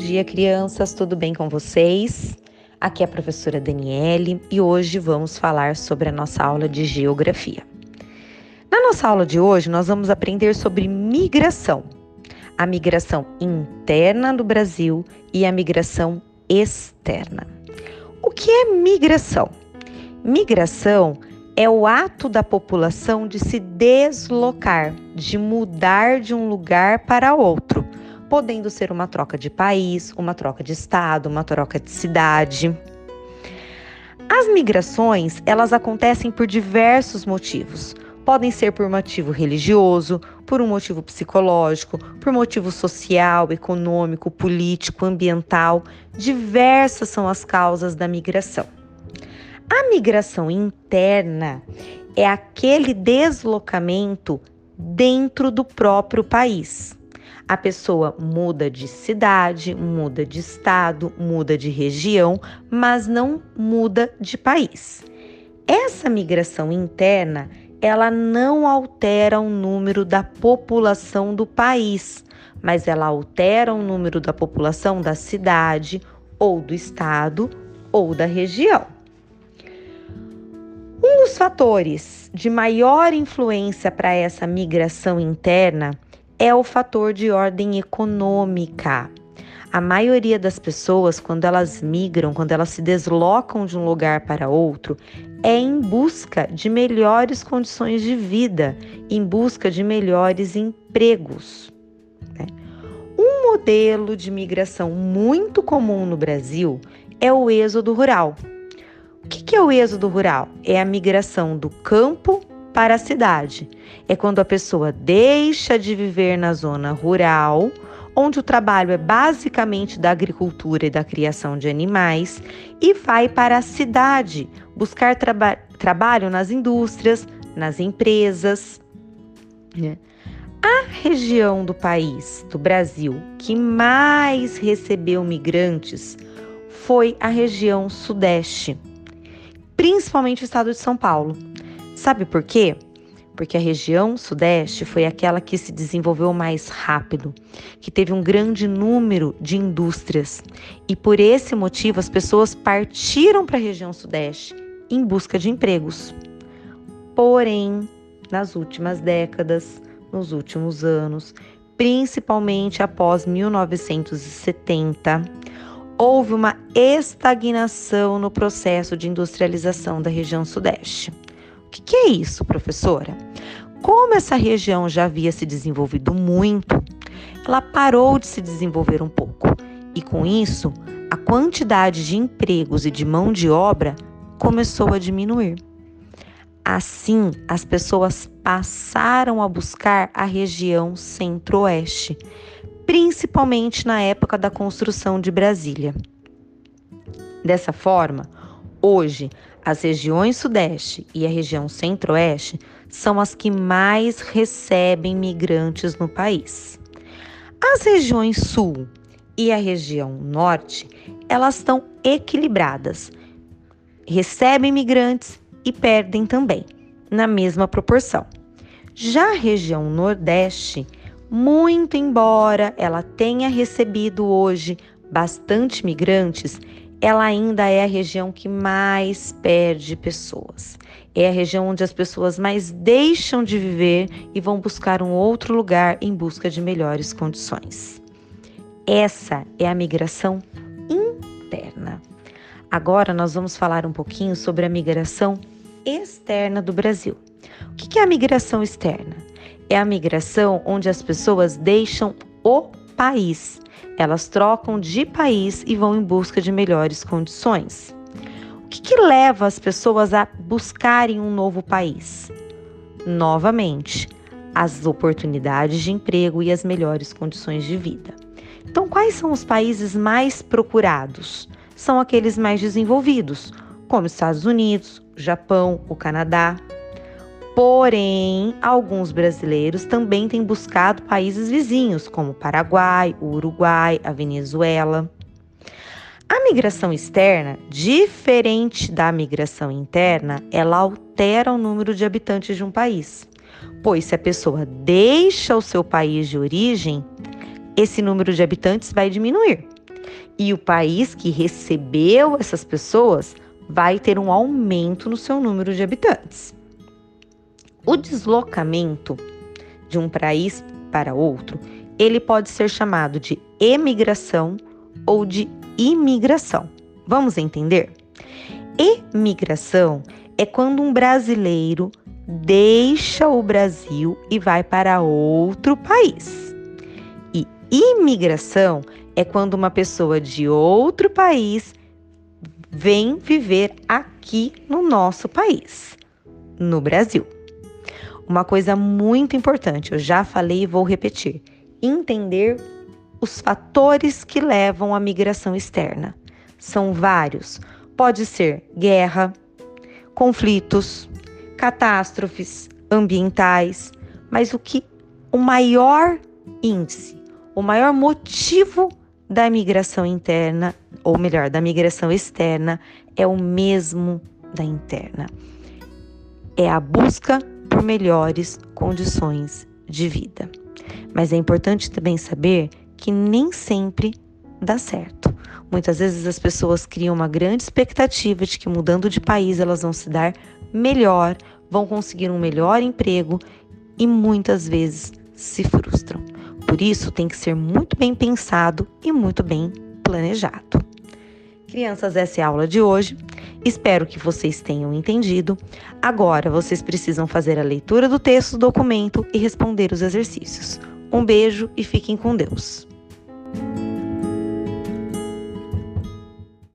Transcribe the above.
dia, crianças, tudo bem com vocês? Aqui é a professora Daniele e hoje vamos falar sobre a nossa aula de geografia. Na nossa aula de hoje, nós vamos aprender sobre migração, a migração interna do Brasil e a migração externa. O que é migração? Migração é o ato da população de se deslocar, de mudar de um lugar para outro podendo ser uma troca de país, uma troca de estado, uma troca de cidade. As migrações, elas acontecem por diversos motivos. Podem ser por motivo religioso, por um motivo psicológico, por motivo social, econômico, político, ambiental. Diversas são as causas da migração. A migração interna é aquele deslocamento dentro do próprio país a pessoa muda de cidade, muda de estado, muda de região, mas não muda de país. Essa migração interna, ela não altera o número da população do país, mas ela altera o número da população da cidade ou do estado ou da região. Um dos fatores de maior influência para essa migração interna é o fator de ordem econômica. A maioria das pessoas, quando elas migram, quando elas se deslocam de um lugar para outro, é em busca de melhores condições de vida, em busca de melhores empregos. Né? Um modelo de migração muito comum no Brasil é o êxodo rural. O que é o êxodo rural? É a migração do campo para a cidade. É quando a pessoa deixa de viver na zona rural, onde o trabalho é basicamente da agricultura e da criação de animais, e vai para a cidade buscar traba trabalho nas indústrias, nas empresas. Né? A região do país, do Brasil, que mais recebeu migrantes foi a região Sudeste, principalmente o estado de São Paulo. Sabe por quê? Porque a região Sudeste foi aquela que se desenvolveu mais rápido, que teve um grande número de indústrias. E por esse motivo as pessoas partiram para a região Sudeste em busca de empregos. Porém, nas últimas décadas, nos últimos anos, principalmente após 1970, houve uma estagnação no processo de industrialização da região Sudeste. O que, que é isso, professora? Como essa região já havia se desenvolvido muito, ela parou de se desenvolver um pouco. E com isso, a quantidade de empregos e de mão de obra começou a diminuir. Assim, as pessoas passaram a buscar a região centro-oeste, principalmente na época da construção de Brasília. Dessa forma, hoje as regiões Sudeste e a região Centro-Oeste são as que mais recebem migrantes no país. As regiões Sul e a região Norte, elas estão equilibradas. Recebem migrantes e perdem também, na mesma proporção. Já a região Nordeste, muito embora ela tenha recebido hoje bastante migrantes, ela ainda é a região que mais perde pessoas. É a região onde as pessoas mais deixam de viver e vão buscar um outro lugar em busca de melhores condições. Essa é a migração interna. Agora nós vamos falar um pouquinho sobre a migração externa do Brasil. O que é a migração externa? É a migração onde as pessoas deixam o país elas trocam de país e vão em busca de melhores condições. O que, que leva as pessoas a buscarem um novo país? Novamente, as oportunidades de emprego e as melhores condições de vida. Então, quais são os países mais procurados? São aqueles mais desenvolvidos, como Estados Unidos, Japão, o Canadá, Porém, alguns brasileiros também têm buscado países vizinhos, como Paraguai, Uruguai, a Venezuela. A migração externa, diferente da migração interna, ela altera o número de habitantes de um país. Pois se a pessoa deixa o seu país de origem, esse número de habitantes vai diminuir. E o país que recebeu essas pessoas vai ter um aumento no seu número de habitantes. O deslocamento de um país para outro, ele pode ser chamado de emigração ou de imigração. Vamos entender? Emigração é quando um brasileiro deixa o Brasil e vai para outro país. E imigração é quando uma pessoa de outro país vem viver aqui no nosso país, no Brasil. Uma coisa muito importante, eu já falei e vou repetir: entender os fatores que levam à migração externa. São vários. Pode ser guerra, conflitos, catástrofes ambientais, mas o que o maior índice, o maior motivo da migração interna, ou melhor, da migração externa, é o mesmo da interna. É a busca por melhores condições de vida. Mas é importante também saber que nem sempre dá certo. Muitas vezes as pessoas criam uma grande expectativa de que mudando de país elas vão se dar melhor, vão conseguir um melhor emprego e muitas vezes se frustram. Por isso, tem que ser muito bem pensado e muito bem planejado. Crianças, essa é a aula de hoje. Espero que vocês tenham entendido. Agora, vocês precisam fazer a leitura do texto do documento e responder os exercícios. Um beijo e fiquem com Deus.